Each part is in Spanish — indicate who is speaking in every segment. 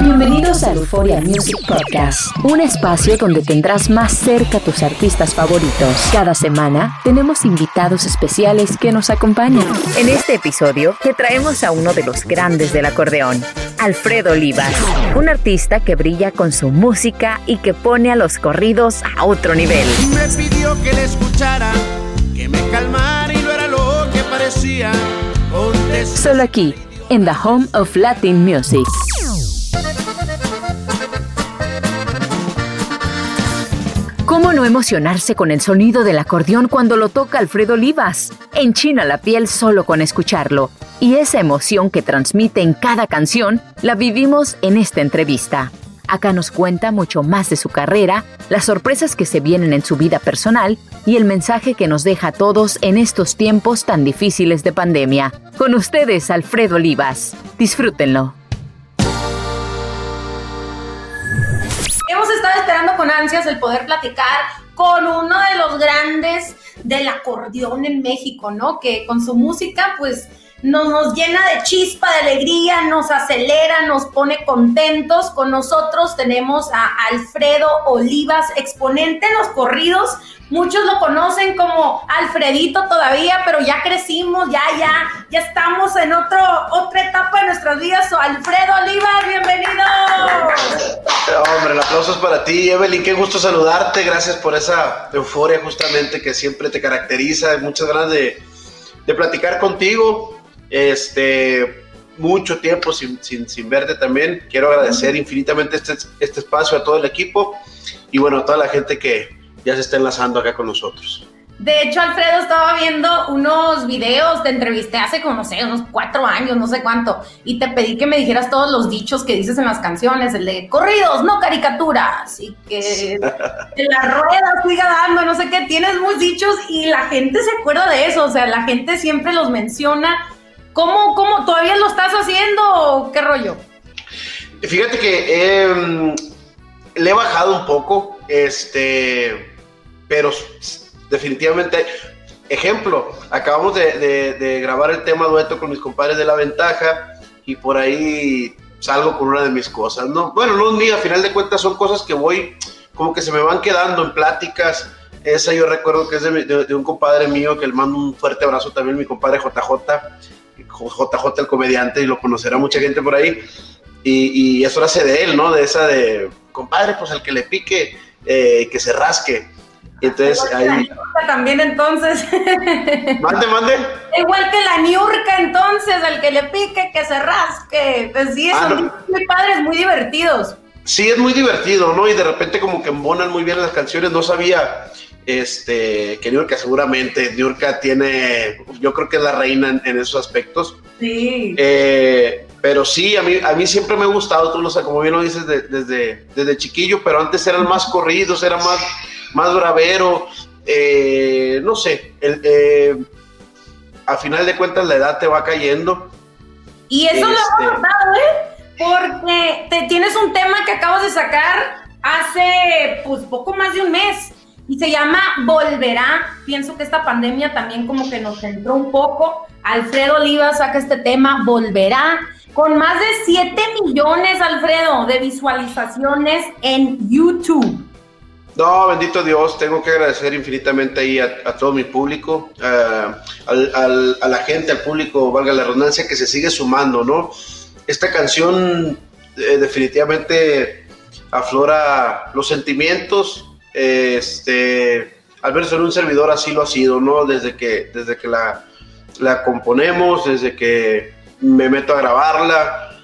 Speaker 1: Bienvenidos al Euphoria Music Podcast, un espacio donde tendrás más cerca a tus artistas favoritos. Cada semana tenemos invitados especiales que nos acompañan. En este episodio te traemos a uno de los grandes del acordeón, Alfredo Olivas, un artista que brilla con su música y que pone a los corridos a otro nivel.
Speaker 2: Me pidió que le escuchara, que me calmara y no era lo que parecía.
Speaker 1: Solo aquí, en The Home of Latin Music. ¿Cómo no emocionarse con el sonido del acordeón cuando lo toca Alfredo Olivas? Enchina la piel solo con escucharlo. Y esa emoción que transmite en cada canción la vivimos en esta entrevista. Acá nos cuenta mucho más de su carrera, las sorpresas que se vienen en su vida personal y el mensaje que nos deja a todos en estos tiempos tan difíciles de pandemia. Con ustedes, Alfredo Olivas. Disfrútenlo.
Speaker 3: Hemos estado esperando con ansias el poder platicar con uno de los grandes del acordeón en México, ¿no? Que con su música, pues, nos, nos llena de chispa, de alegría, nos acelera, nos pone contentos. Con nosotros tenemos a Alfredo Olivas, exponente en los corridos. Muchos lo conocen como Alfredito todavía, pero ya crecimos, ya, ya, ya estamos en otro, otra etapa de nuestras vidas. Alfredo Olivas, bienvenido.
Speaker 4: Hombre, el aplauso es para ti, Evelyn. Qué gusto saludarte. Gracias por esa euforia justamente que siempre te caracteriza. Muchas ganas de platicar contigo. Este, mucho tiempo sin, sin, sin verte también. Quiero agradecer infinitamente este, este espacio a todo el equipo y bueno, a toda la gente que ya se está enlazando acá con nosotros.
Speaker 3: De hecho, Alfredo estaba viendo unos videos, te entrevisté hace como, no sé, unos cuatro años, no sé cuánto, y te pedí que me dijeras todos los dichos que dices en las canciones, el de corridos, no caricaturas, y que, la rueda siga dando, no sé qué, tienes muchos dichos y la gente se acuerda de eso, o sea, la gente siempre los menciona. ¿Cómo, cómo, todavía lo estás haciendo qué rollo?
Speaker 4: Fíjate que eh, le he bajado un poco, este, pero definitivamente, ejemplo, acabamos de, grabar el tema dueto con mis compadres de La Ventaja y por ahí salgo con una de mis cosas, ¿no? Bueno, no mía, a final de cuentas son cosas que voy, como que se me van quedando en pláticas. Esa yo recuerdo que es de, de, de un compadre mío que le mando un fuerte abrazo también, mi compadre JJ, JJ el comediante, y lo conocerá mucha gente por ahí. Y, y eso nace de él, ¿no? De esa de, compadre, pues al que le pique, eh, que se rasque. Y entonces
Speaker 3: Igual que
Speaker 4: ahí.
Speaker 3: también entonces.
Speaker 4: Mande, mande.
Speaker 3: Igual que la Niurka entonces, al que le pique, que se rasque. Pues sí,
Speaker 4: Ah,
Speaker 3: son
Speaker 4: no.
Speaker 3: muy padres, muy divertidos.
Speaker 4: Sí, es muy divertido, ¿no? Y de repente como que embonan muy bien las canciones. No sabía este, que Niurka seguramente, Niurka tiene, yo creo que es la reina en, en esos aspectos.
Speaker 3: Sí.
Speaker 4: Eh, pero sí, a mí, a mí siempre me ha gustado, tú lo sabes, como bien lo dices, de- desde, desde chiquillo, pero antes eran más corridos, era más, más bravero, eh, no sé, el, eh, a final de cuentas la edad te va cayendo.
Speaker 3: Y eso lo
Speaker 4: Este-
Speaker 3: hemos notado, ¿eh? Porque te, tienes un tema que acabas de sacar hace pues poco más de un mes y se llama Volverá. Pienso que esta pandemia también como que nos centró un poco. Alfredo Oliva saca este tema, Volverá, con más de 7 millones, Alfredo, de visualizaciones en YouTube.
Speaker 4: No, bendito Dios, tengo que agradecer infinitamente ahí a, todo mi público, eh, a la gente, al público, valga la redundancia, que se sigue sumando, ¿no? Esta canción eh, definitivamente aflora los sentimientos, este, al verse en un servidor así lo ha sido, ¿no? Desde que, desde que la, la componemos, desde que me meto a grabarla,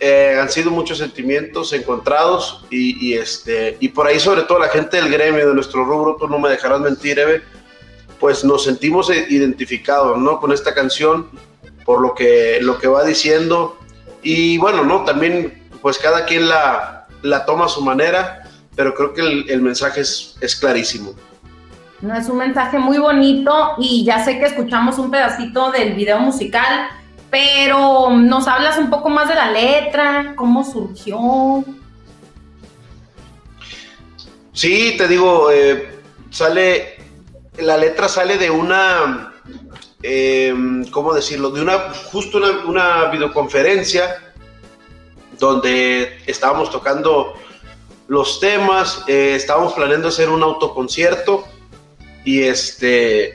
Speaker 4: eh, han sido muchos sentimientos encontrados y, y, este, y por ahí sobre todo la gente del gremio, de nuestro rubro, tú no me dejarás mentir, Eve, pues nos sentimos identificados ¿no? con esta canción por lo que, lo que va diciendo Y bueno, ¿no? También, pues cada quien la, la toma a su manera, pero creo que el, el mensaje es, es clarísimo.
Speaker 3: No, es un mensaje muy bonito y ya sé que escuchamos un pedacito del video musical, pero nos hablas un poco más de la letra, cómo surgió.
Speaker 4: Sí, te digo, eh, sale, la letra sale de una, eh, ¿cómo decirlo? De una, justo una, una videoconferencia donde estábamos tocando los temas, eh, estábamos planeando hacer un autoconcierto y este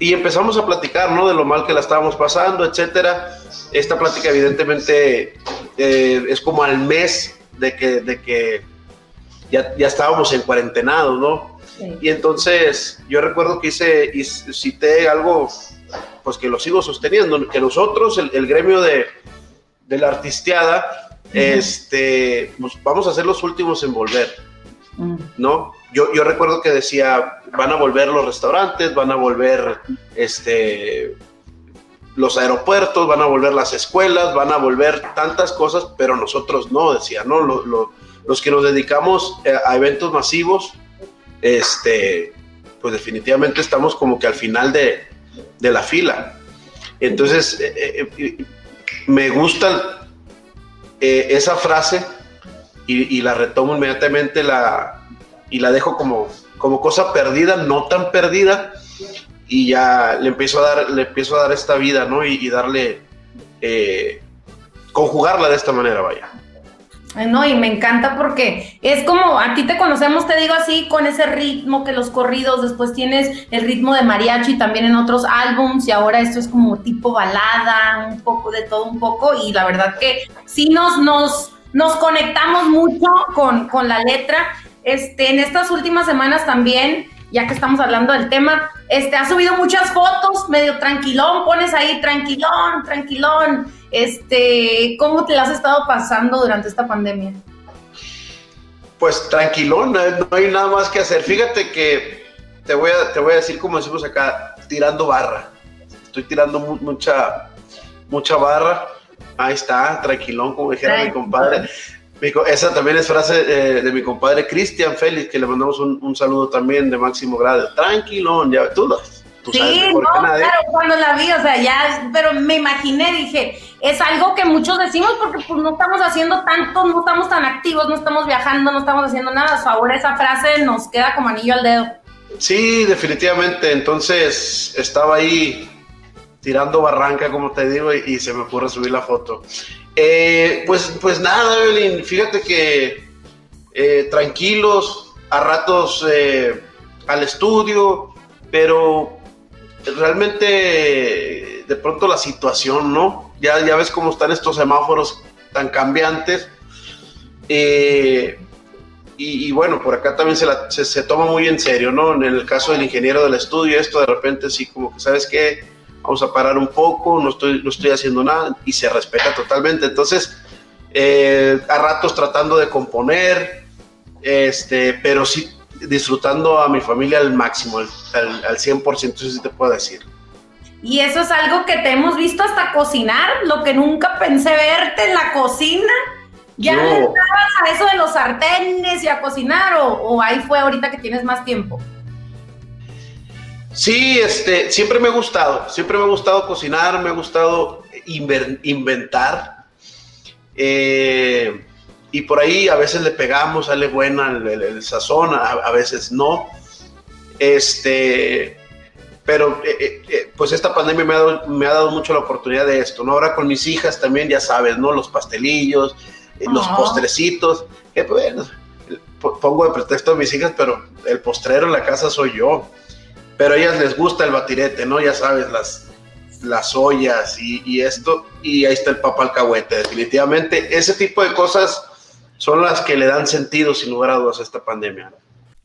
Speaker 4: y empezamos a platicar, ¿no? De lo mal que la estábamos pasando, etcétera. Esta plática evidentemente eh, es como al mes de que, de que ya, ya estábamos en cuarentenados, ¿no? Sí. Y entonces yo recuerdo que hice, y cité algo, pues que lo sigo sosteniendo, que nosotros, el, el gremio de, de, la artisteada, uh -huh. este, pues vamos a ser los últimos en volver, uh -huh. ¿no? yo, yo recuerdo que decía, van a volver los restaurantes, van a volver este, los aeropuertos, van a volver las escuelas, van a volver tantas cosas, pero nosotros no, decía, ¿no? Lo, lo, los que nos dedicamos eh, a eventos masivos, este, pues definitivamente estamos como que al final de, de la fila. Entonces, eh, eh, me gusta eh, esa frase y, la retomo inmediatamente la, y la dejo como, como cosa perdida, no tan perdida, y ya le empiezo a dar, le empiezo a dar esta vida, ¿no? Y, y darle, eh, conjugarla de esta manera, vaya.
Speaker 3: No, y me encanta porque es como, aquí te conocemos, te digo así, con ese ritmo que los corridos, después tienes el ritmo de mariachi también en otros álbums y ahora esto es como tipo balada, un poco de todo un poco y la verdad que sí nos, nos, nos conectamos mucho con, con la letra este, en estas últimas semanas también, ya que estamos hablando del tema, este, has subido muchas fotos, medio tranquilón, pones ahí tranquilón, tranquilón. Este, ¿cómo te la has estado pasando durante esta pandemia?
Speaker 4: Pues tranquilón, no hay nada más que hacer. Fíjate que te voy a, te voy a decir como decimos acá, tirando barra. Estoy tirando mu mucha, mucha barra. Ahí está, tranquilón, como dijera mi compadre. Esa también es frase eh, de mi compadre Cristian Félix, que le mandamos un, un, saludo también de máximo grado. Tranquilón, ya tú lo. Tú
Speaker 3: sí, sabes no, claro, cuando la vi, o sea, ya, pero me imaginé, dije, es algo que muchos decimos porque pues no estamos haciendo tanto, no estamos tan activos, no estamos viajando, no estamos haciendo nada. Ahora esa frase nos queda como anillo al dedo.
Speaker 4: Sí, definitivamente. Entonces estaba ahí tirando barranca, como te digo, y, y se me ocurre subir la foto. Eh, pues, pues nada, Evelyn, fíjate que eh, tranquilos, a ratos eh, al estudio, pero realmente de pronto la situación, ¿no? Ya, ya ves cómo están estos semáforos tan cambiantes. Y, y, bueno, por acá también se, la, se, se, toma muy en serio, ¿no? En el caso del ingeniero del estudio, esto de repente sí, como que, ¿sabes qué? vamos a parar un poco, no estoy, no estoy haciendo nada y se respeta totalmente. Entonces, eh, a ratos tratando de componer, este, pero sí disfrutando a mi familia al máximo, al, al, al 100%, eso sí te puedo decir.
Speaker 3: Y eso es algo que te hemos visto hasta cocinar, lo que nunca pensé verte en la cocina. ¿Ya no. le estabas a eso de los sartenes y a cocinar o, o ahí fue ahorita que tienes más tiempo?
Speaker 4: Sí, este, siempre me ha gustado, siempre me ha gustado cocinar, me ha gustado inventar. Eh, y por ahí a veces le pegamos, sale buena el, el, el sazón, a, a, veces no. Este, pero eh, eh, pues esta pandemia me ha, dado, me ha, dado, mucho la oportunidad de esto, ¿no? Ahora con mis hijas también, ya sabes, ¿no? Los pastelillos, los postrecitos, que bueno, pongo de pretexto a mis hijas, pero el postrero en la casa soy yo pero a ellas les gusta el batirete, ¿no? Ya sabes, las, las ollas y, y, esto, y ahí está el papa alcahuete, definitivamente. Ese tipo de cosas son las que le dan sentido, sin lugar a dudas, a esta pandemia.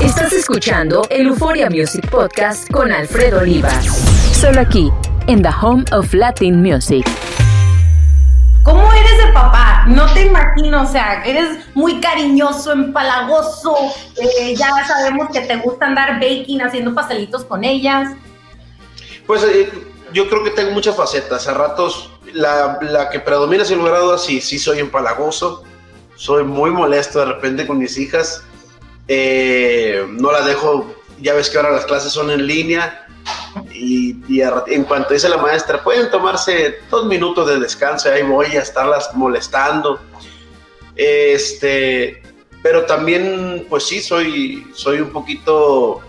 Speaker 1: Estás escuchando el Euphoria Music Podcast con Alfredo Olivas. Solo aquí, en The Home of Latin Music.
Speaker 3: ¿Cómo eres de papá? No te imagino, o sea, eres muy cariñoso, empalagoso, eh, ya sabemos que te gusta andar baking, haciendo pastelitos con ellas.
Speaker 4: Pues eh, yo creo que tengo muchas facetas. A ratos, la, la que predomina sin lugar a dudas, sí, sí soy empalagoso, soy muy molesto de repente con mis hijas eh, no las dejo, ya ves que ahora las clases son en línea y, en cuanto dice la maestra, pueden tomarse dos minutos de descanso, ahí voy a estarlas molestando. Este, pero también, pues sí, soy, soy un poquito,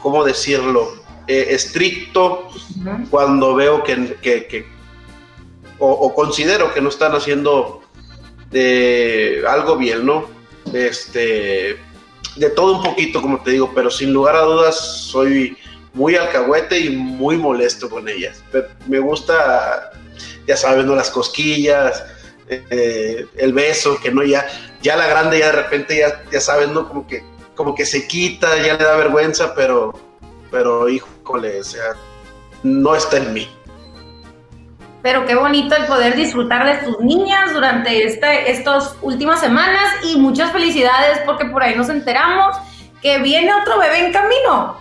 Speaker 4: ¿cómo decirlo? Eh, estricto cuando veo que, o, considero que no están haciendo eh, algo bien, ¿no? Este, de todo un poquito, como te digo, pero sin lugar a dudas soy muy alcahuete y muy molesto con ellas. Me gusta, ya sabes, ¿no? Las cosquillas, eh, el beso, que no ya, ya la grande ya de repente ya, ya sabes, ¿no? Como que, como que se quita, ya le da vergüenza, pero, pero híjole, o sea, no está en mí
Speaker 3: pero qué bonito el poder disfrutar de tus niñas durante este, estas últimas semanas y muchas felicidades porque por ahí nos enteramos que viene otro bebé en camino.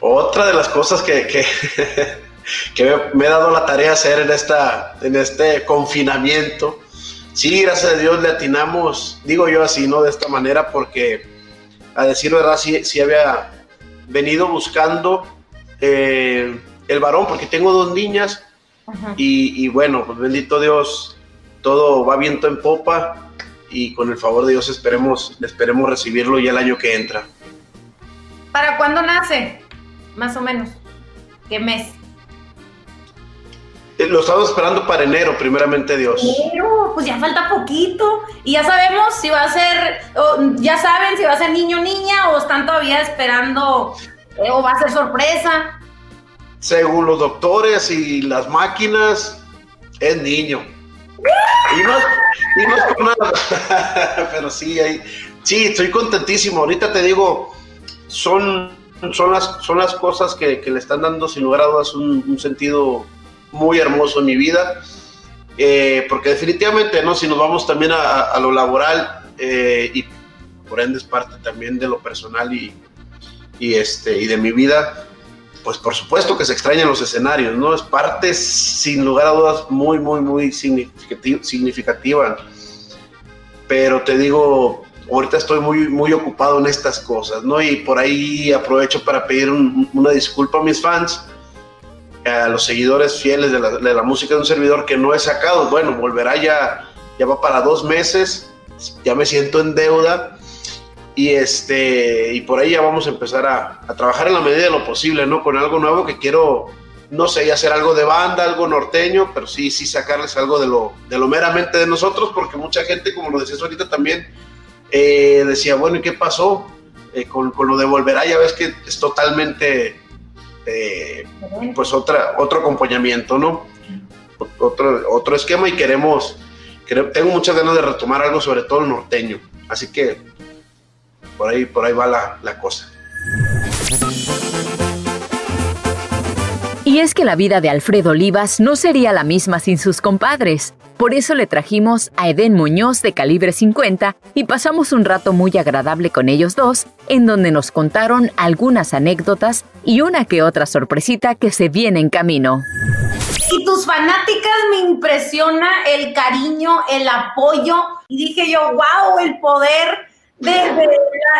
Speaker 4: Otra de las cosas que, que, me he dado la tarea hacer en, esta, en este confinamiento, sí, gracias a Dios le atinamos, digo yo así, ¿no? De esta manera porque, a decir verdad, sí, sí había venido buscando... Eh, el varón, porque tengo dos niñas y, bueno, pues bendito Dios, todo va viento en popa y con el favor de Dios esperemos, esperemos recibirlo ya el año que entra.
Speaker 3: ¿Para cuándo nace? Más o menos. ¿Qué mes?
Speaker 4: Eh, lo estamos esperando para enero, primeramente Dios.
Speaker 3: Pero, pues ya falta poquito. Y ya sabemos si va a ser, ya saben si va a ser niño o niña, o están todavía esperando, eh, o va a ser sorpresa
Speaker 4: según los doctores y las máquinas, es niño. Y no, es por nada, pero sí, sí, estoy contentísimo. Ahorita te digo, son, son, las, son las cosas que, le están dando sin lugar a dudas un, sentido muy hermoso en mi vida. Eh, porque definitivamente, ¿no? Si nos vamos también a, lo laboral eh, y por ende es parte también de lo personal y, y, este, y de mi vida, pues por supuesto que se extrañan los escenarios, ¿no? Es parte, sin lugar a dudas, muy, muy, muy significativa. Pero te digo, ahorita estoy muy, muy ocupado en estas cosas, ¿no? Y por ahí aprovecho para pedir una disculpa a mis fans, a los seguidores fieles de la, de la, música de un servidor que no he sacado. Bueno, volverá ya, ya va para dos meses, ya me siento en deuda y este y por ahí ya vamos a empezar a, trabajar en la medida de lo posible, ¿no? Con algo nuevo que quiero, no sé, hacer algo de banda, algo norteño, pero sí, sí sacarles algo de lo, de lo meramente de nosotros, porque mucha gente, como lo decías ahorita también, eh, decía, bueno, ¿y qué pasó? Eh, con, lo de Volverá, ya ves que es totalmente, eh, pues otra, otro acompañamiento, ¿no? Otro, otro esquema y queremos, tengo muchas ganas de retomar algo, sobre todo el norteño. Así que por ahí, por ahí va la, la cosa.
Speaker 1: Y es que la vida de Alfredo Olivas no sería la misma sin sus compadres. Por eso le trajimos a Eden Muñoz de calibre 50 y pasamos un rato muy agradable con ellos dos, en donde nos contaron algunas anécdotas y una que otra sorpresita que se viene en camino.
Speaker 3: Y tus fanáticas me impresiona el cariño, el apoyo. Y dije yo, wow, el poder de,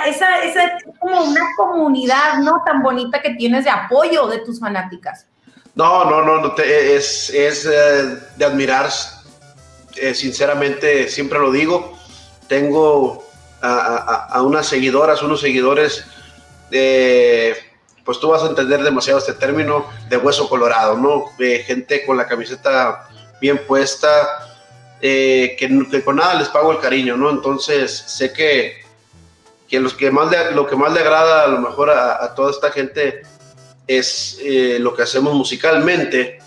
Speaker 3: esa, esa como una comunidad, ¿no? Tan bonita que tienes de apoyo de tus fanáticas.
Speaker 4: No, no, no, no es, es eh, de admirar, eh, sinceramente, siempre lo digo. tengo a, unas seguidoras, unos seguidores, pues tú vas a entender demasiado este término de hueso colorado, ¿no? gente con la camiseta bien puesta, eh, que, con nada les pago el cariño, ¿no? Entonces sé que, que, los que más lo que más le agrada a lo mejor a, toda esta gente es eh, lo que hacemos musicalmente,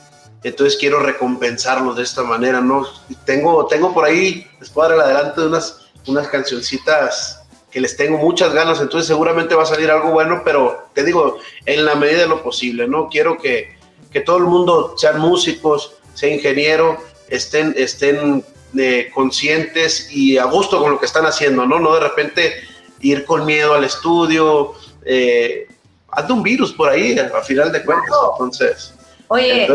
Speaker 4: entonces quiero recompensarlos de esta manera, ¿no? Tengo, tengo por ahí, les puedo dar adelante unas, unas cancioncitas que les tengo muchas ganas, entonces seguramente va a salir algo bueno, pero te digo, en la medida de lo posible, ¿no? Quiero que, que todo el mundo sean músicos, sea ingeniero, estén, estén eh, conscientes y a gusto con lo que están haciendo, ¿no? No de repente ir con miedo al estudio, eh, anda un virus por ahí, a final de cuentas, entonces.
Speaker 3: Oye,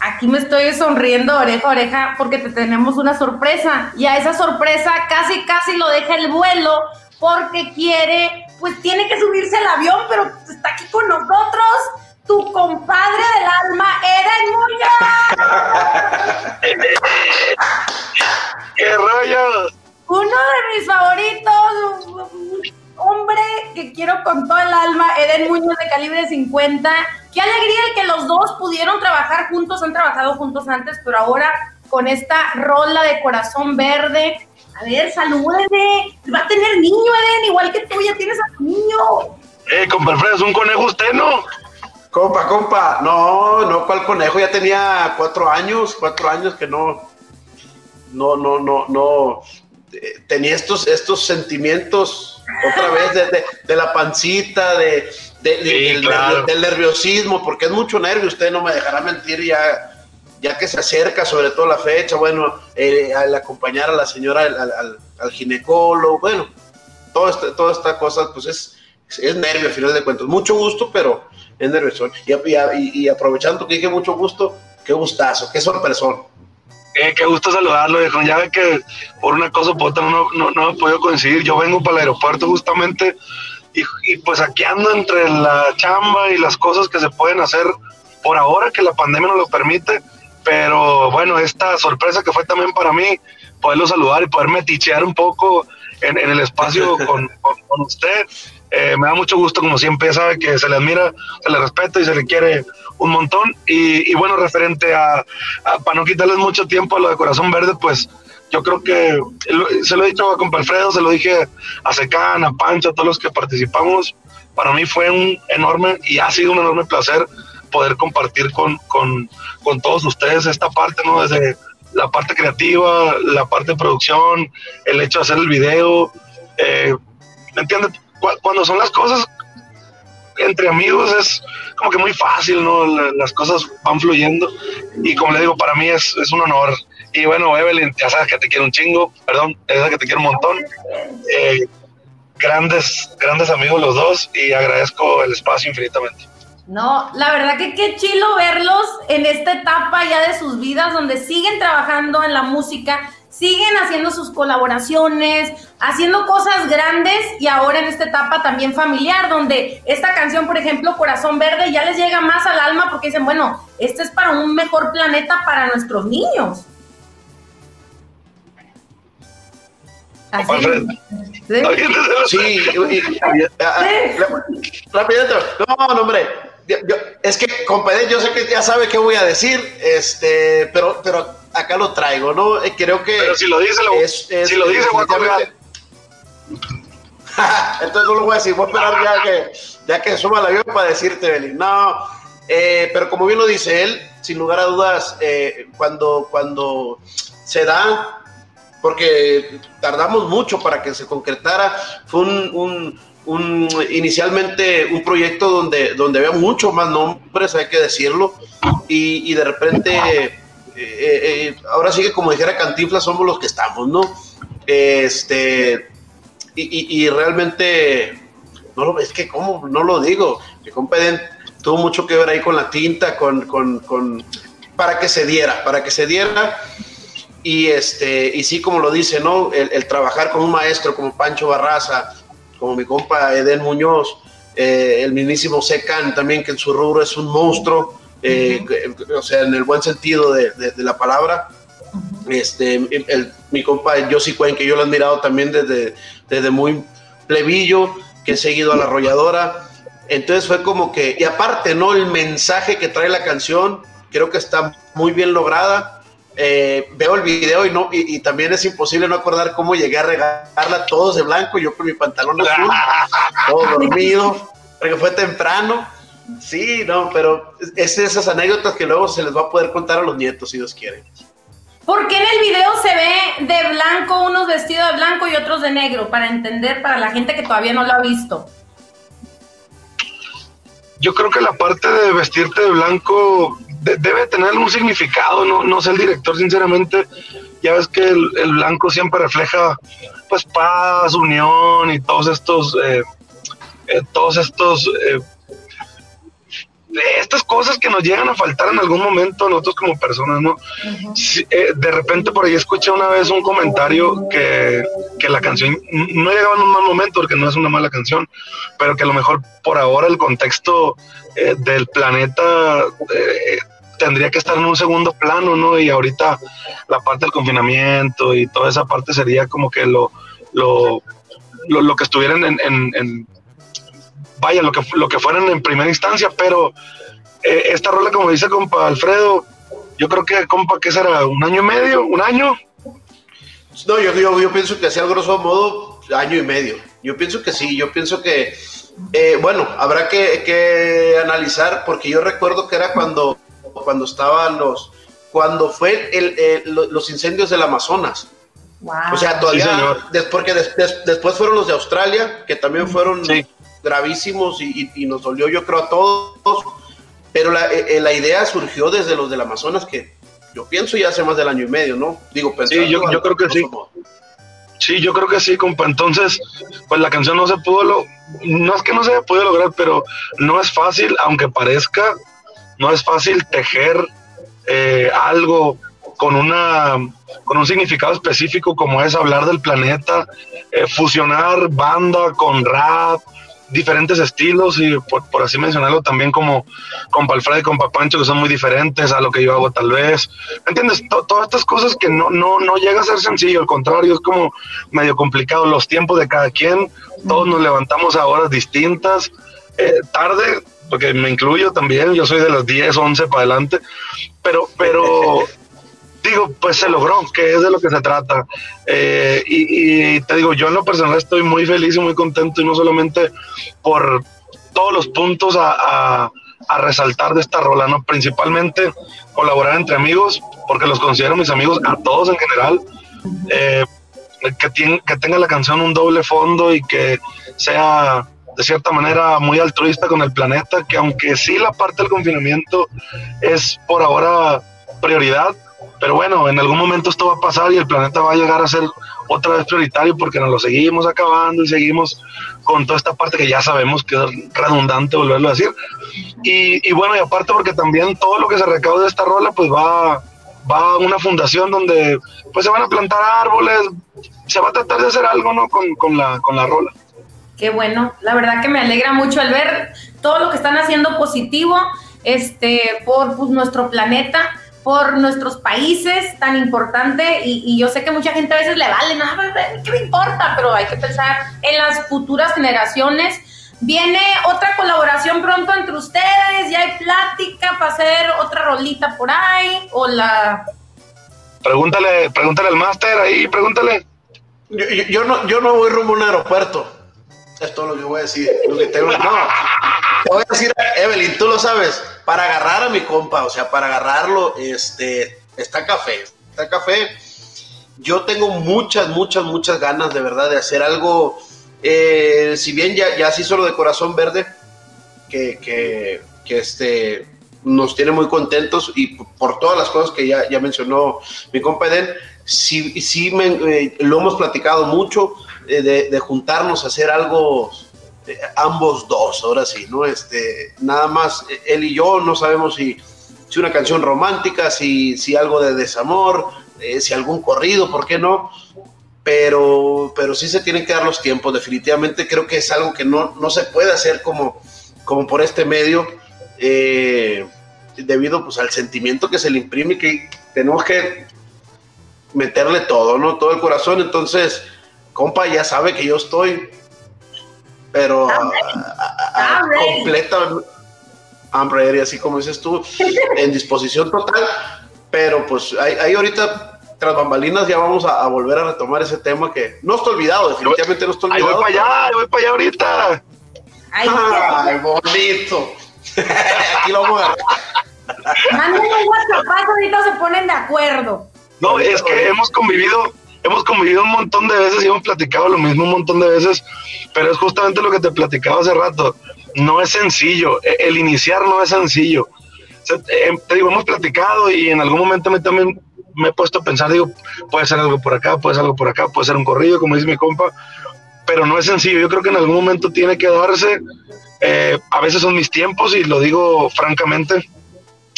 Speaker 3: aquí me estoy sonriendo oreja a oreja porque te tenemos una sorpresa y a esa sorpresa casi casi lo deja el vuelo porque quiere, pues tiene que subirse al avión, pero está aquí con nosotros tu compadre del alma, Eden
Speaker 5: Muñoz. ¡Qué rollo!
Speaker 3: Uno de mis favoritos, hombre que quiero con todo el alma, Eden Muñoz de calibre 50. Qué alegría el que los dos pudieron trabajar juntos, han trabajado juntos antes, pero ahora con esta rola de corazón verde. A ver, salúdeme. Va a tener niño, Eden, igual que tú, ya tienes a tu niño.
Speaker 5: Eh, compa Alfredo, es un conejo usted, ¿no?
Speaker 4: Compa, compa, no, no, ¿cuál conejo? Ya tenía cuatro años, cuatro años que no, no, no, no, no, tenía estos, estos sentimientos otra vez de, la pancita, de, del, nerviosismo, porque es mucho nervio, usted no me dejará mentir ya, ya que se acerca, sobre todo la fecha, bueno, eh, al acompañar a la señora al, al, ginecólogo, bueno, todo este, toda esta cosa, pues es, es nervio al final de cuentas. Mucho gusto, pero es nervioso. Y, aprovechando que dije mucho gusto, qué gustazo, qué sorpresón.
Speaker 5: Eh, qué gusto saludarlo, viejo. Ya ve que por una cosa o por otra no, no, no he podido coincidir. Yo vengo para el aeropuerto justamente y, y, pues aquí ando entre la chamba y las cosas que se pueden hacer por ahora que la pandemia nos lo permite. Pero bueno, esta sorpresa que fue también para mí, poderlo saludar y poder metichear un poco en, el espacio con, con, usted. Eh, me da mucho gusto, como siempre, sabe que se le admira, se le respeta y se le quiere un montón. Y, bueno, referente a, para no quitarles mucho tiempo a lo de Corazón Verde, pues yo creo que se lo he dicho a compa Alfredo, se lo dije a Secán, a Pancho, a todos los que participamos. Para mí fue un enorme y ha sido un enorme placer poder compartir con, con, con todos ustedes esta parte, ¿no? Desde la parte creativa, la parte de producción, el hecho de hacer el video. Eh, ¿Me entiendes? Cuando son las cosas entre amigos es como que muy fácil, ¿no? Las cosas van fluyendo y como le digo, para mí es, es un honor. Y bueno, Evelyn, ya sabes que te quiero un chingo, perdón, ya sabes que te quiero un montón. Eh, grandes, grandes amigos los dos y agradezco el espacio infinitamente.
Speaker 3: No, la verdad que qué chilo verlos en esta etapa ya de sus vidas, donde siguen trabajando en la música, siguen haciendo sus colaboraciones, haciendo cosas grandes y ahora en esta etapa también familiar, donde esta canción, por ejemplo, Corazón Verde, ya les llega más al alma porque dicen, bueno, este es para un mejor planeta para nuestros niños.
Speaker 4: Así. Sí, no, no, hombre, es que, compadre, yo sé que ya sabe qué voy a decir, este, pero, pero acá lo traigo, ¿no? Eh, creo que.
Speaker 5: Pero si lo dice, lo, si lo dice, voy a
Speaker 4: Entonces no lo voy a decir, voy a esperar ya que, ya que suba el avión para decirte, Belín. No, eh, pero como bien lo dice él, sin lugar a dudas, eh, cuando, cuando se da, porque tardamos mucho para que se concretara, fue un un, inicialmente un proyecto donde, donde había mucho más nombres, hay que decirlo, y, y de repente, eh, eh, ahora sí que como dijera Cantinflas, somos los que estamos, ¿no? Este, y, realmente, no lo, es que como, no lo digo, que compeden tuvo mucho que ver ahí con la tinta, con, con, con, para que se diera, para que se diera, y este, y sí, como lo dice, ¿no? El, el trabajar con un maestro como Pancho Barraza, como mi compa Eden Muñoz, eh, el mismísimo Secan también, que en su rubro es un monstruo, eh, o sea, en el buen sentido de, la palabra. Este, el, mi compa Josie Cuen, que yo lo he admirado también desde, desde muy plebillo, que he seguido a la arrolladora. Entonces fue como que, y aparte, ¿no? El mensaje que trae la canción, creo que está muy bien lograda. Eh, veo el video y no y, también es imposible no acordar cómo llegué a regarla todos de blanco, yo con mi pantalón azul, todo dormido, porque fue temprano. Sí, no, pero es esas anécdotas que luego se les va a poder contar a los nietos si Dios quiere.
Speaker 3: ¿Por qué en el video se ve de blanco, unos vestidos de blanco y otros de negro? Para entender, para la gente que todavía no lo ha visto.
Speaker 5: Yo creo que la parte de vestirte de blanco debe tener algún significado, no, no sé el director, sinceramente. Ya ves que el, blanco siempre refleja pues paz, unión y todos estos, eh, eh, todos estos eh, estas cosas que nos llegan a faltar en algún momento nosotros como personas, ¿no? Eh, de repente por ahí escuché una vez un comentario que, que, la canción no llegaba en un mal momento porque no es una mala canción, pero que a lo mejor por ahora el contexto eh, del planeta eh, tendría que estar en un segundo plano, ¿no? Y ahorita la parte del confinamiento y toda esa parte sería como que lo, lo, lo, que estuvieran en vaya, lo que, lo que fueran en primera instancia, pero eh, esta rola, como dice compa Alfredo, yo creo que, compa, ¿qué será? ¿Un año y medio? ¿Un año?
Speaker 4: No, yo, yo, yo pienso que sea grosso modo año y medio. Yo pienso que sí, yo pienso que, eh, bueno, habrá que, que, analizar, porque yo recuerdo que era cuando, cuando estaban los, cuando fue el, los incendios del Amazonas. O sea, todavía, porque después fueron los de Australia, que también fueron gravísimos y, nos dolió yo creo a todos, pero la, eh, eh, la, idea surgió desde los del Amazonas que yo pienso ya hace más del año y medio, ¿no? Digo,
Speaker 5: Sí, yo, yo creo que sí. Sí, yo creo que sí, compa. Entonces, pues la canción no se pudo, lo, no es que no se haya podido lograr, pero no es fácil, aunque parezca, no es fácil tejer eh, algo con una con un significado específico como es hablar del planeta, fusionar banda con rap, diferentes estilos y por, así mencionarlo también como con Palfred y con Papancho que son muy diferentes a lo que yo hago tal vez. ¿Entiendes? todas estas cosas que no, no, no llega a ser sencillo, al contrario, es como medio complicado. Los tiempos de cada quien, todos nos levantamos a horas distintas, eh, tarde, porque me incluyo también, yo soy de las 10, 11 para adelante, pero, pero digo, pues se logró, que es de lo que se trata. Eh, y, te digo, yo en lo personal estoy muy feliz y muy contento, y no solamente por todos los puntos a, resaltar de esta rola, ¿no? Principalmente colaborar entre amigos, porque los considero mis amigos a todos en general. Eh, que, que tenga la canción un doble fondo y que sea de cierta manera muy altruista con el planeta, que aunque sí la parte del confinamiento es por ahora prioridad, pero bueno, en algún momento esto va a pasar y el planeta va a llegar a ser otra vez prioritario porque nos lo seguimos acabando y seguimos con toda esta parte que ya sabemos que es redundante volverlo a decir. Y, bueno, y aparte porque también todo lo que se recaude de esta rola pues va, va a una fundación donde pues se van a plantar árboles, se va a tratar de hacer algo ¿no? con, con, la, con la rola.
Speaker 3: Qué bueno, la verdad que me alegra mucho el ver todo lo que están haciendo positivo este, por pues, nuestro planeta por nuestros países tan importante y, yo sé que mucha gente a veces le vale, no, ¿qué me importa? Pero hay que pensar en las futuras generaciones. Viene otra colaboración pronto entre ustedes, ya hay plática para hacer otra rolita por ahí o la...
Speaker 5: Pregúntale, pregúntale al máster ahí, pregúntale.
Speaker 4: Yo, no, yo no voy rumbo a un aeropuerto. Es todo lo que voy a decir. no, voy a decir, Evelyn, tú lo sabes, para agarrar a mi compa, o sea, para agarrarlo, este, está café, está café. Yo tengo muchas, muchas, muchas ganas de verdad de hacer algo, eh, si bien ya, ya sí solo de corazón verde, que, que, que este, nos tiene muy contentos y por todas las cosas que ya, ya mencionó mi compa Eden, sí, sí me, eh, lo hemos platicado mucho eh, de, juntarnos a hacer algo eh, ambos dos, ahora sí, ¿no? Este, nada más él y yo no sabemos si, si una canción romántica, si, si algo de desamor, si algún corrido, ¿por qué no? Pero, pero sí se tienen que dar los tiempos, definitivamente creo que es algo que no, no se puede hacer como, como por este medio. debido pues al sentimiento que se le imprime que tenemos que meterle todo, ¿no? Todo el corazón. Entonces, compa ya sabe que yo estoy, pero completa, I'm ready, así como dices tú, en disposición total. Pero pues ahí, ahorita, tras bambalinas, ya vamos a, volver a retomar ese tema que no está olvidado, definitivamente no está olvidado.
Speaker 5: Ahí voy para allá, voy para allá ahorita.
Speaker 4: Ay, bonito. Aquí lo vamos a agarrar.
Speaker 3: Manden un WhatsApp, ahorita se ponen de acuerdo.
Speaker 5: No, es que hemos convivido, hemos convivido un montón de veces y hemos platicado lo mismo un montón de veces, pero es justamente lo que te platicaba hace rato. No es sencillo, e, el iniciar no es sencillo. Em, te digo, hemos platicado y en algún momento me, también me he puesto a pensar, digo, puede ser algo por acá, puede ser algo por acá, puede ser un corrido, como dice mi compa, pero no es sencillo. Yo creo que en algún momento tiene que darse. Eh, a veces son mis tiempos y lo digo francamente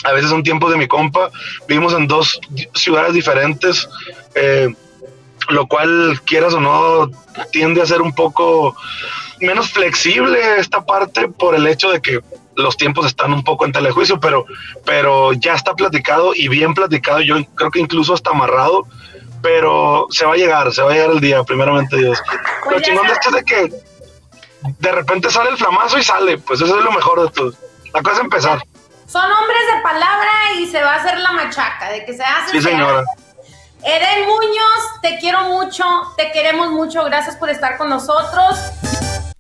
Speaker 5: a veces son tiempos de mi compa, vivimos en dos ciudades diferentes, eh, lo cual, quieras o no, tiende a ser un poco menos flexible esta parte por el hecho de que los tiempos están un poco en telejuicio, pero, pero ya está platicado y bien platicado, yo creo que incluso hasta amarrado, pero se va a llegar, se va a llegar el día, primeramente Dios. Lo chingón de esto es de que de repente sale el flamazo y sale, pues eso es lo mejor de todo. La cosa es empezar.
Speaker 3: Son hombres de palabra y se va a hacer la machaca, de que se hace.
Speaker 5: Sí, señora.
Speaker 3: Eden Muñoz, te quiero mucho, te queremos mucho, gracias por estar con nosotros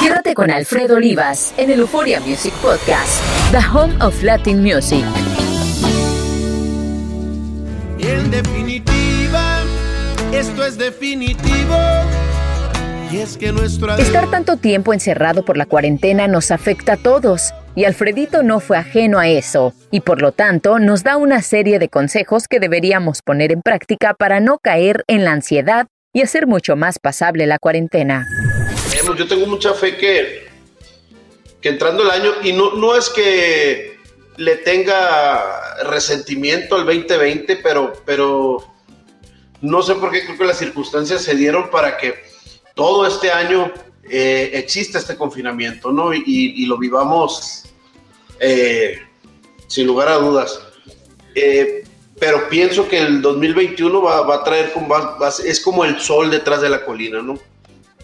Speaker 1: Quédate con Alfredo Olivas en el Euphoria Music Podcast, The Home of Latin Music.
Speaker 2: en definitiva, esto es definitivo. Y es que nuestro
Speaker 1: Estar tanto tiempo encerrado por la cuarentena nos afecta a todos. Y Alfredito no fue ajeno a eso, y por lo tanto nos da una serie de consejos que deberíamos poner en práctica para no caer en la ansiedad y hacer mucho más pasable la cuarentena
Speaker 4: yo tengo mucha fe que, que entrando el año, y no, no es que le tenga resentimiento al 2020, pero, pero no sé por qué creo que las circunstancias se dieron para que todo este año eh, exista este confinamiento, ¿no? Y, lo vivamos eh, sin lugar a dudas. Eh, pero pienso que el 2021 va, va a traer, va, es como el sol detrás de la colina, ¿no?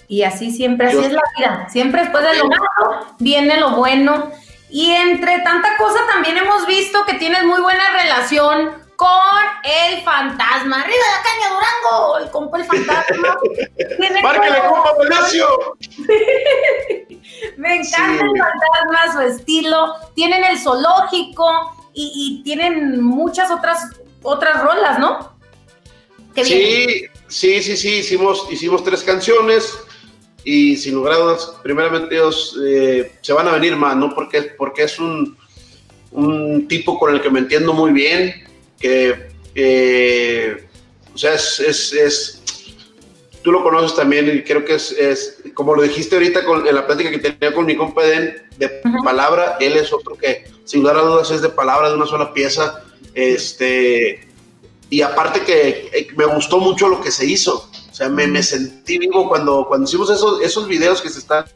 Speaker 3: Y así siempre, así es la vida. Siempre después de lo malo viene lo bueno. Y entre tanta cosa también hemos visto que tienes muy buena relación con el fantasma. ¡Arriba la caña, Durango! El compa el fantasma.
Speaker 4: ¡Márquele, compa Palacio!
Speaker 3: Me encanta el fantasma, su estilo. Tienen el zoológico y, tienen muchas otras, otras rolas, ¿no?
Speaker 4: sí, sí, sí, sí. Hicimos, hicimos tres canciones y sin lugar a dudas, primeramente ellos eh, se van a venir más, ¿no? Porque, porque es un, un tipo con el que me entiendo muy bien, que, o sea, es, es, es, tú lo conoces también y creo que es, es como lo dijiste ahorita con, en la plática que tenía con mi compa de palabra, él es otro que sin lugar a dudas es de palabra, de una sola pieza, este, y aparte que eh, me gustó mucho lo que se hizo, sea, me, sentí vivo cuando, cuando hicimos esos, esos videos que se están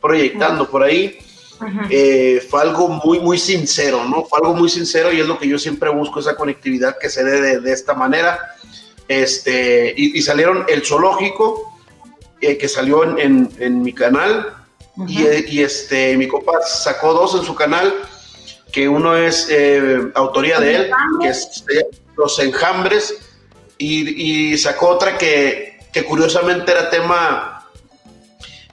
Speaker 4: proyectando por ahí. Eh, fue algo muy, muy sincero, ¿no? Fue algo muy sincero y es lo que yo siempre busco, esa conectividad que se dé de, esta manera. Este, y, salieron el zoológico, eh, que salió en, en, mi canal, y, y, este, mi copa sacó dos en su canal, que uno es eh, autoría de él, que es Los Enjambres, y, sacó otra que, curiosamente era tema,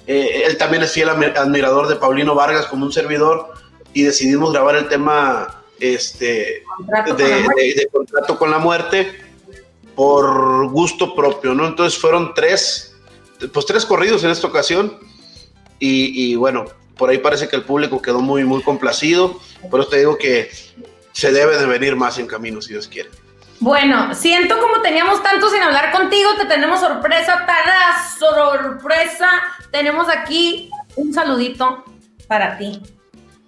Speaker 4: eh, él también es fiel admirador de Paulino Vargas como un servidor y decidimos grabar el tema este, de, contrato con la muerte por gusto propio, ¿no? Entonces fueron tres, pues tres corridos en esta ocasión y, y bueno, por ahí parece que el público quedó muy, muy complacido, por eso te digo que se debe de venir más en camino si Dios quiere.
Speaker 3: Bueno, siento como teníamos tanto sin hablar contigo, te tenemos sorpresa, tada sorpresa. Tenemos aquí un saludito para ti.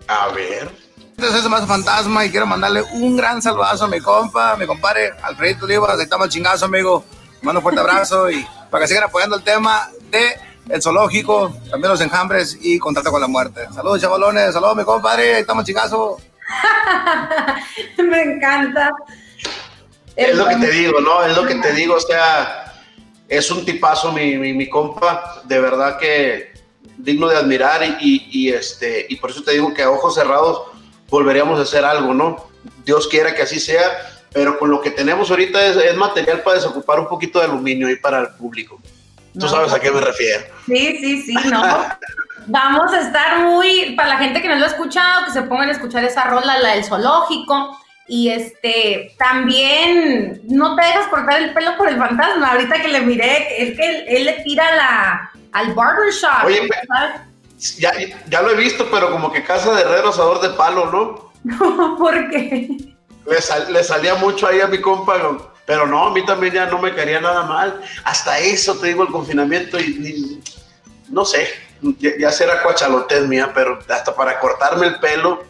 Speaker 4: A ver.
Speaker 6: Este es más fantasma y quiero mandarle un gran saludazo a mi compa, mi compadre Alfredito Olivas, ahí estamos el chingazo, amigo. Mando un fuerte abrazo y para que sigan apoyando el tema de el zoológico, también los enjambres y contacto con la muerte. Saludos, chavalones, saludos, mi compadre, ahí estamos el chingazo.
Speaker 3: Me encanta.
Speaker 4: Es lo que te digo, ¿no? Es lo que te digo, o sea, es un tipazo mi, mi, mi compa, de verdad que digno de admirar y, y, este, y por eso te digo que a ojos cerrados volveríamos a hacer algo, ¿no? Dios quiera que así sea, pero con lo que tenemos ahorita es, es material para desocupar un poquito de aluminio y para el público. Tú
Speaker 3: No.
Speaker 4: sabes a qué me refiero.
Speaker 3: Sí, sí, sí, no. Vamos a estar muy, para la gente que no lo ha escuchado, que se pongan a escuchar esa rola, la del zoológico. Y este, también no te dejas cortar el pelo por el fantasma. Ahorita que le miré, es que él, él le tira la, al barbershop.
Speaker 4: Oye,
Speaker 3: ¿sabes?
Speaker 4: Ya, ya lo he visto, pero como que casa de herrero asador de palo, ¿no?
Speaker 3: ¿Por qué?
Speaker 4: Le, sal- le salía mucho ahí a mi compa, pero no, a mí también ya no me caería nada mal. Hasta eso te digo el confinamiento y no sé, ya, ya será cuachalotez mía, pero hasta para cortarme el pelo,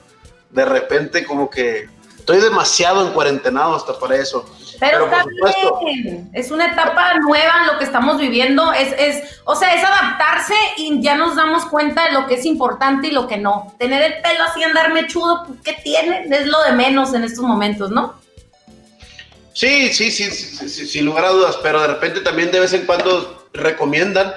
Speaker 4: de repente como que estoy demasiado en cuarentenado hasta para eso.
Speaker 3: Pero,
Speaker 4: supuesto,
Speaker 3: también es una etapa nueva lo que estamos viviendo. Es, es, o sea, es adaptarse y ya nos damos cuenta de lo que es importante y lo que no. Tener el pelo así, andar mechudo, pues, ¿qué tiene? Es lo de menos en estos momentos, ¿no?
Speaker 4: Sí, sí, sí, sí, sí, sin lugar a dudas, pero de repente también de vez en cuando recomiendan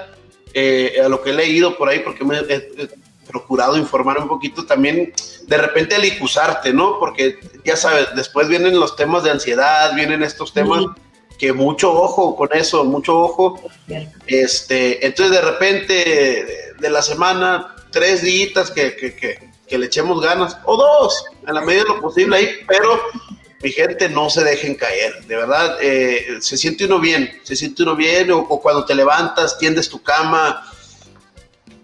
Speaker 4: eh, a lo que he leído por ahí, porque me he, he procurado informar un poquito también, de repente alicuzarte, ¿no? Porque ya sabes, después vienen los temas de ansiedad, vienen estos temas que mucho ojo con eso, mucho ojo. Este, entonces de repente de, de la semana, tres días que, que, que, que le echemos ganas, o dos, en la medida de lo posible ahí, pero mi gente, no se dejen caer, de verdad, eh, se siente uno bien, se siente uno bien, o, o, cuando te levantas, tiendes tu cama,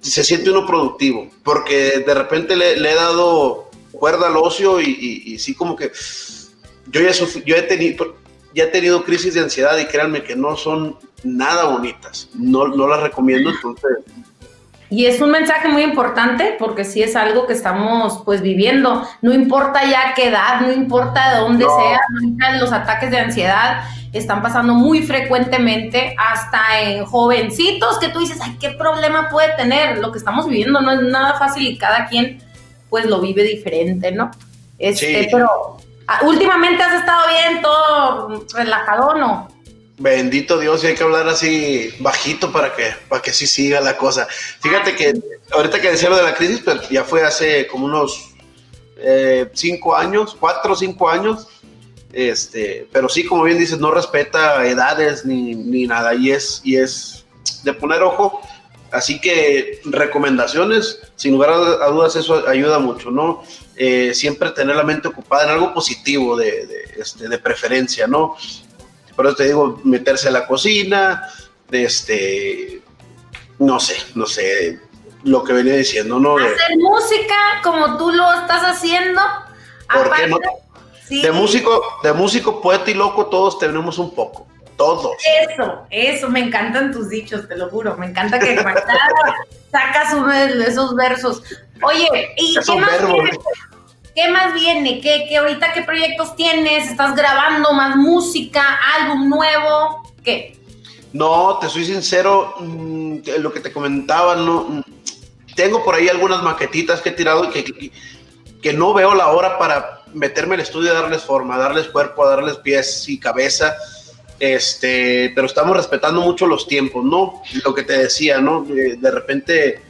Speaker 4: se siente uno productivo, porque de repente le, le he dado cuerda al ocio y, y, y, sí como que yo ya, sufrí, yo he tenido, ya he tenido crisis de ansiedad y créanme que no son nada bonitas, no, no las recomiendo, entonces...
Speaker 3: Y es un mensaje muy importante porque sí es algo que estamos pues viviendo. No importa ya qué edad, no importa de dónde no. sea, los ataques de ansiedad están pasando muy frecuentemente hasta en jovencitos que tú dices, ay, ¿qué problema puede tener? Lo que estamos viviendo no es nada fácil y cada quien pues lo vive diferente, ¿no? Este, sí. Pero ah, últimamente has estado bien, todo relajado, ¿no?
Speaker 4: Bendito Dios, y hay que hablar así bajito para que, para que sí siga la cosa. Fíjate que ahorita que decía lo de la crisis, pues ya fue hace como unos eh, cinco años, cuatro o cinco años. Este, pero sí, como bien dices, no respeta edades ni, ni nada, y es, y es de poner ojo. Así que recomendaciones, sin lugar a dudas, eso ayuda mucho, ¿no? Eh, siempre tener la mente ocupada en algo positivo de, de, este, de preferencia, ¿no? Por eso te digo, meterse a la cocina, este, no sé, no sé, lo que venía diciendo, ¿no?
Speaker 3: Hacer de, música como tú lo estás haciendo.
Speaker 4: ¿Por Aparte, qué no? Sí. De músico, de músico, poeta y loco, todos tenemos un poco. Todos.
Speaker 3: Eso, eso, me encantan tus dichos, te lo juro. Me encanta que sacas uno de esos versos. Oye, ¿y
Speaker 4: Esos
Speaker 3: qué más
Speaker 4: verbos.
Speaker 3: viene? ¿Qué más viene? ¿Qué, qué ahorita qué proyectos tienes? ¿Estás grabando más música? ¿Álbum nuevo? ¿Qué?
Speaker 4: No, te soy sincero, mmm, lo que te comentaba, no, mm, tengo por ahí algunas maquetitas que he tirado y que, que, no veo la hora para meterme al estudio darles forma, darles cuerpo, darles pies y cabeza. Este, pero estamos respetando mucho los tiempos, ¿no? Lo que te decía, ¿no? De, de repente,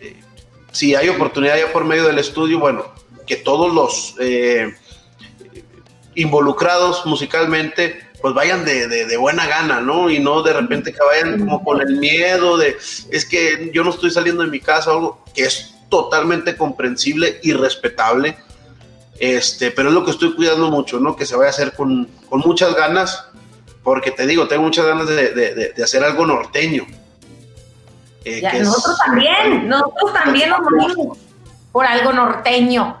Speaker 4: eh, si hay oportunidad ya por medio del estudio, bueno, que todos los eh, involucrados musicalmente pues vayan de, de, de, buena gana, ¿no? Y no de repente que vayan como con el miedo de, es que yo no estoy saliendo de mi casa, algo que es totalmente comprensible y respetable, este, pero es lo que estoy cuidando mucho, ¿no? Que se vaya a hacer con, con muchas ganas, porque te digo, tengo muchas ganas de, de hacer algo norteño.
Speaker 3: Eh, ya, nosotros es, también, nosotros también nos morimos por algo norteño.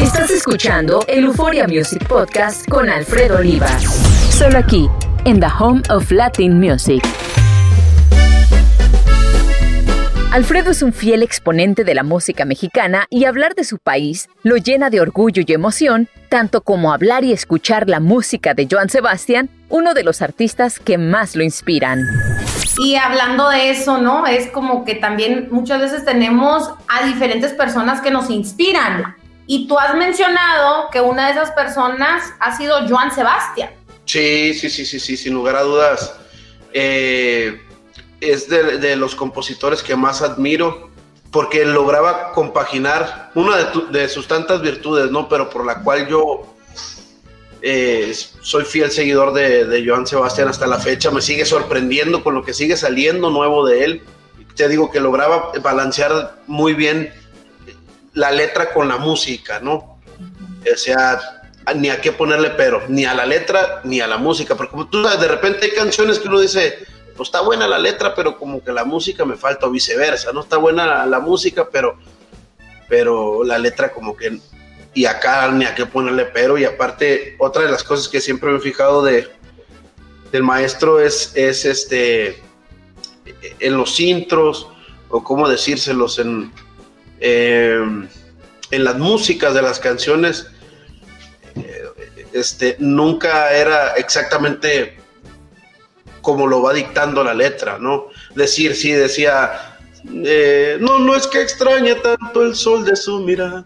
Speaker 1: Estás escuchando el Euphoria Music Podcast con Alfredo Olivas. Solo aquí, en The Home of Latin Music. Alfredo es un fiel exponente de la música mexicana y hablar de su país lo llena de orgullo y emoción, tanto como hablar y escuchar la música de Joan Sebastián, uno de los artistas que más lo inspiran.
Speaker 3: Y hablando de eso, ¿no? Es como que también muchas veces tenemos a diferentes personas que nos inspiran. Y tú has mencionado que una de esas personas ha sido Joan Sebastián.
Speaker 4: Sí, sí, sí, sí, sí, sin lugar a dudas. Eh, es de, los compositores que más admiro porque lograba compaginar una de, sus tantas virtudes, ¿no? Pero por la cual yo eh, soy fiel seguidor de, de Joan Sebastián hasta la fecha, me sigue sorprendiendo con lo que sigue saliendo nuevo de él. Te digo que lograba balancear muy bien la letra con la música, ¿no? O sea, ni a qué ponerle pero, ni a la letra ni a la música, porque como tú sabes, de repente hay canciones que uno dice, pues está buena la letra, pero como que la música me falta, o viceversa, no está buena la, música, pero, pero la letra como que, y acá ni a qué ponerle pero, y aparte, otra de las cosas que siempre me he fijado de, del maestro es, es este, en los intros, o cómo decírselos, en, em, en las músicas de las canciones, eh, este, nunca era exactamente como lo va dictando la letra, ¿no? Decir, sí, decía, eh, no, no es que extrañe tanto el sol de su mirada.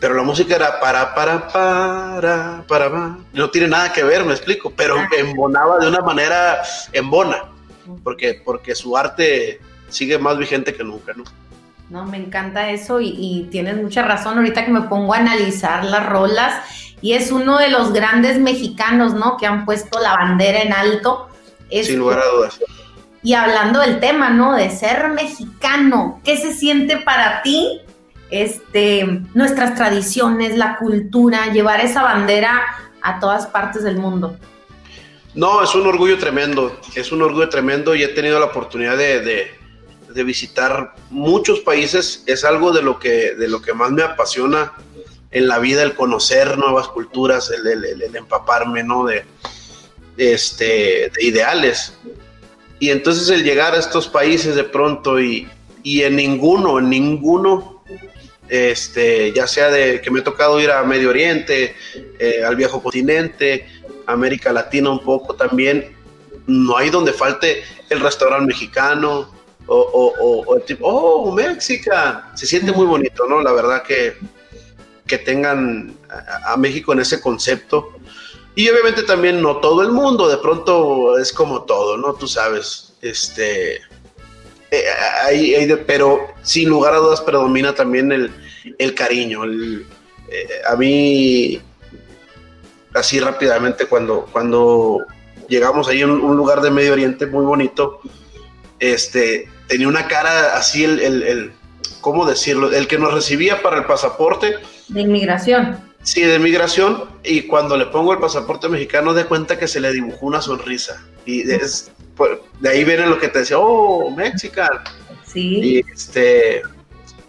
Speaker 4: Pero la música era para, para, para, para, para. No tiene nada que ver, me explico, pero embonaba de una manera embona, porque, porque su arte sigue más vigente que nunca, ¿no?
Speaker 3: No, me encanta eso y, y, tienes mucha razón. Ahorita que me pongo a analizar las rolas y es uno de los grandes mexicanos, ¿no? Que han puesto la bandera en alto.
Speaker 4: Sin lugar a dudas.
Speaker 3: Y hablando del tema, ¿no? De ser mexicano, ¿qué se siente para ti? Este, nuestras tradiciones, la cultura, llevar esa bandera a todas partes del mundo.
Speaker 4: No, es un orgullo tremendo, es un orgullo tremendo y he tenido la oportunidad de, de, visitar muchos países. Es algo de lo que, de lo que más me apasiona en la vida el conocer nuevas culturas, el, empaparme, ¿no? De, este, de ideales. Y entonces el llegar a estos países de pronto y, y en ninguno, en ninguno, este, ya sea de que me ha tocado ir a Medio Oriente, eh, al viejo continente, América Latina un poco también, no hay donde falte el restaurante mexicano o, o, o el tipo, oh, México, se siente muy bonito, ¿no? La verdad que que tengan a, México en ese concepto. Y obviamente también no todo el mundo, de pronto es como todo, ¿no? Tú sabes, este, eh, pero sin lugar a dudas predomina también el, cariño. Eh, a mí, así rápidamente, cuando, cuando llegamos ahí a un, lugar de Medio Oriente muy bonito, este, tenía una cara así, el, el, el, ¿cómo decirlo? El que nos recibía para el pasaporte,
Speaker 3: de inmigración.
Speaker 4: Sí, de inmigración. Y cuando le pongo el pasaporte mexicano, de cuenta que se le dibujó una sonrisa. Y de, de ahí viene lo que te decía, oh, mexicano.
Speaker 3: Sí.
Speaker 4: Y, este,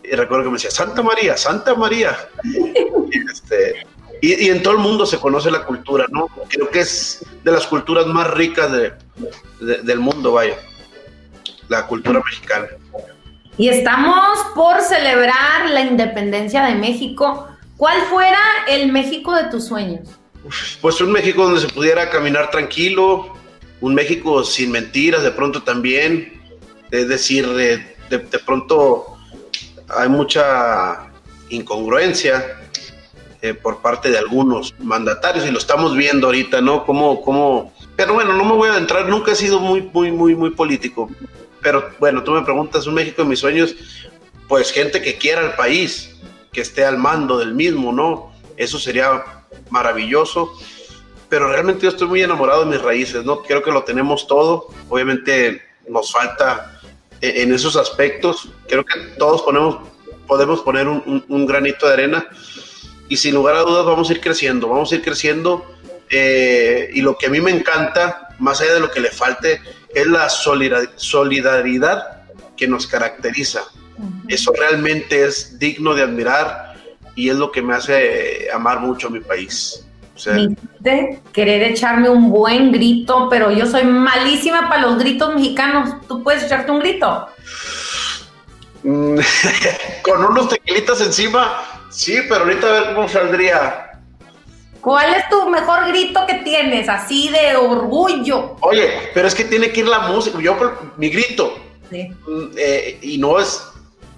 Speaker 4: y recuerdo que me decía, Santa María, Santa María. y, este, y, en todo el mundo se conoce la cultura, ¿no? Creo que es de las culturas más ricas de, del mundo, vaya. La cultura mexicana.
Speaker 3: Y estamos por celebrar la independencia de México. ¿Cuál fuera el México de tus sueños?
Speaker 4: Pues un México donde se pudiera caminar tranquilo, un México sin mentiras de pronto también, es decir, de, de, pronto hay mucha incongruencia eh, por parte de algunos mandatarios y lo estamos viendo ahorita, ¿no? Como, como, pero bueno, no me voy a adentrar, nunca he sido muy, muy, muy, muy político, pero bueno, tú me preguntas un México de mis sueños, pues gente que quiera el país, que esté al mando del mismo, ¿no? Eso sería maravilloso. Pero realmente yo estoy muy enamorado de mis raíces, ¿no? Creo que lo tenemos todo. Obviamente nos falta eh, en esos aspectos. Creo que todos ponemos, podemos poner un, granito de arena y sin lugar a dudas vamos a ir creciendo, vamos a ir creciendo. Eh, y lo que a mí me encanta, más allá de lo que le falte, es la solidaridad que nos caracteriza. Eso realmente es digno de admirar y es lo que me hace amar mucho a mi país.
Speaker 3: O sea, de querer echarme un buen grito, pero yo soy malísima para los gritos mexicanos. ¿Tú puedes echarte un grito?
Speaker 4: Mm, con unos tequilitas encima, sí, pero ahorita a ver cómo saldría.
Speaker 3: ¿Cuál es tu mejor grito que tienes? Así de orgullo.
Speaker 4: Oye, pero es que tiene que ir la música. Yo, mi grito. Sí. Mm, eh, y no es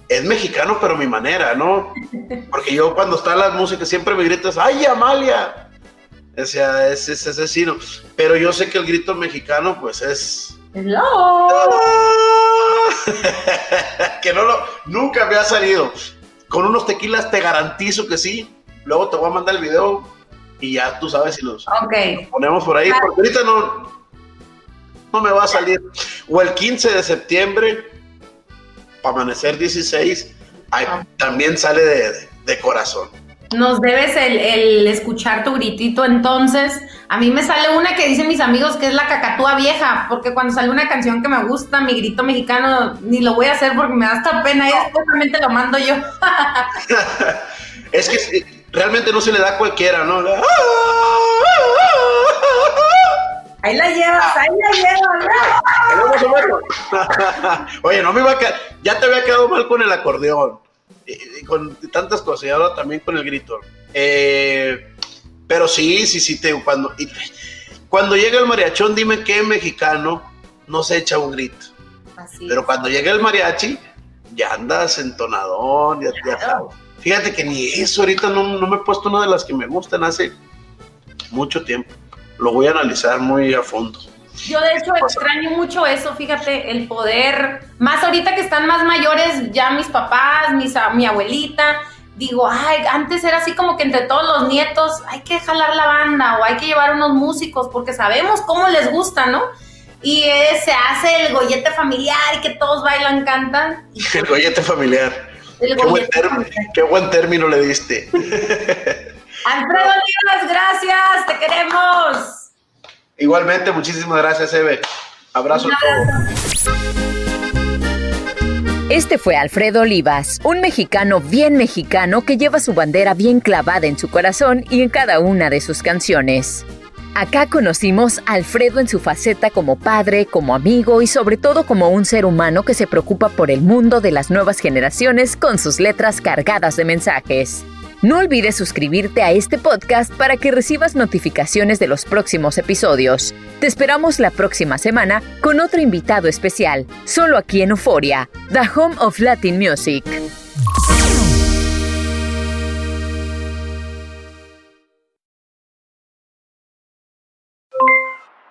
Speaker 4: es mexicano, pero mi manera, ¿no? Porque yo cuando está la música siempre me gritas, ¡ay, Amalia! O sea, es, es, asesino. Pero yo sé que el grito mexicano, pues es.
Speaker 3: ¡Hello!
Speaker 4: que no lo, nunca me ha salido. Con unos tequilas te garantizo que sí. Luego te voy a mandar el video y ya tú sabes si los, ponemos por ahí. Porque ahorita no, no me va a salir. O el 15 de septiembre Amanecer 16, ah. también sale de, corazón.
Speaker 3: Nos debes el, escuchar tu gritito, entonces. A mí me sale una que dicen mis amigos que es la cacatúa vieja, porque cuando sale una canción que me gusta, mi grito mexicano, ni lo voy a hacer porque me da hasta pena y después lo mando yo.
Speaker 4: es que realmente no se le da a cualquiera, ¿no?
Speaker 3: Ahí la llevas, ahí la
Speaker 4: llevas. Oye, no me iba a quedar. Ya te había quedado mal con el acordeón. Y, con tantas cosas. Y ahora también con el grito. Eh, pero sí, sí, sí. Te, cuando, cuando llega el mariachón, dime qué mexicano no se echa un grito. pero cuando llega el mariachi, ya andas entonadón. Ya, Fíjate que ni eso ahorita no, no me he puesto una de las que me gustan hace mucho tiempo lo voy a analizar muy a fondo.
Speaker 3: Yo de hecho extraño mucho eso, fíjate, el poder, más ahorita que están más mayores, ya mis papás, mis, mi abuelita, digo, ay, antes era así como que entre todos los nietos hay que jalar la banda o hay que llevar unos músicos porque sabemos cómo les gusta, ¿no? Y se hace el gollete familiar y que todos bailan, cantan.
Speaker 4: el gollete familiar. Qué, buen qué buen término le diste.
Speaker 3: Alfredo Olivas, gracias, te queremos.
Speaker 4: Igualmente, muchísimas gracias, Eve. Abrazo a todos.
Speaker 1: Este fue Alfredo Olivas, un mexicano bien mexicano que lleva su bandera bien clavada en su corazón y en cada una de sus canciones. Acá conocimos a Alfredo en su faceta como padre, como amigo y sobre todo como un ser humano que se preocupa por el mundo de las nuevas generaciones con sus letras cargadas de mensajes. No olvides suscribirte a este podcast para que recibas notificaciones de los próximos episodios. Te esperamos la próxima semana con otro invitado especial, solo aquí en Euforia, The Home of Latin Music.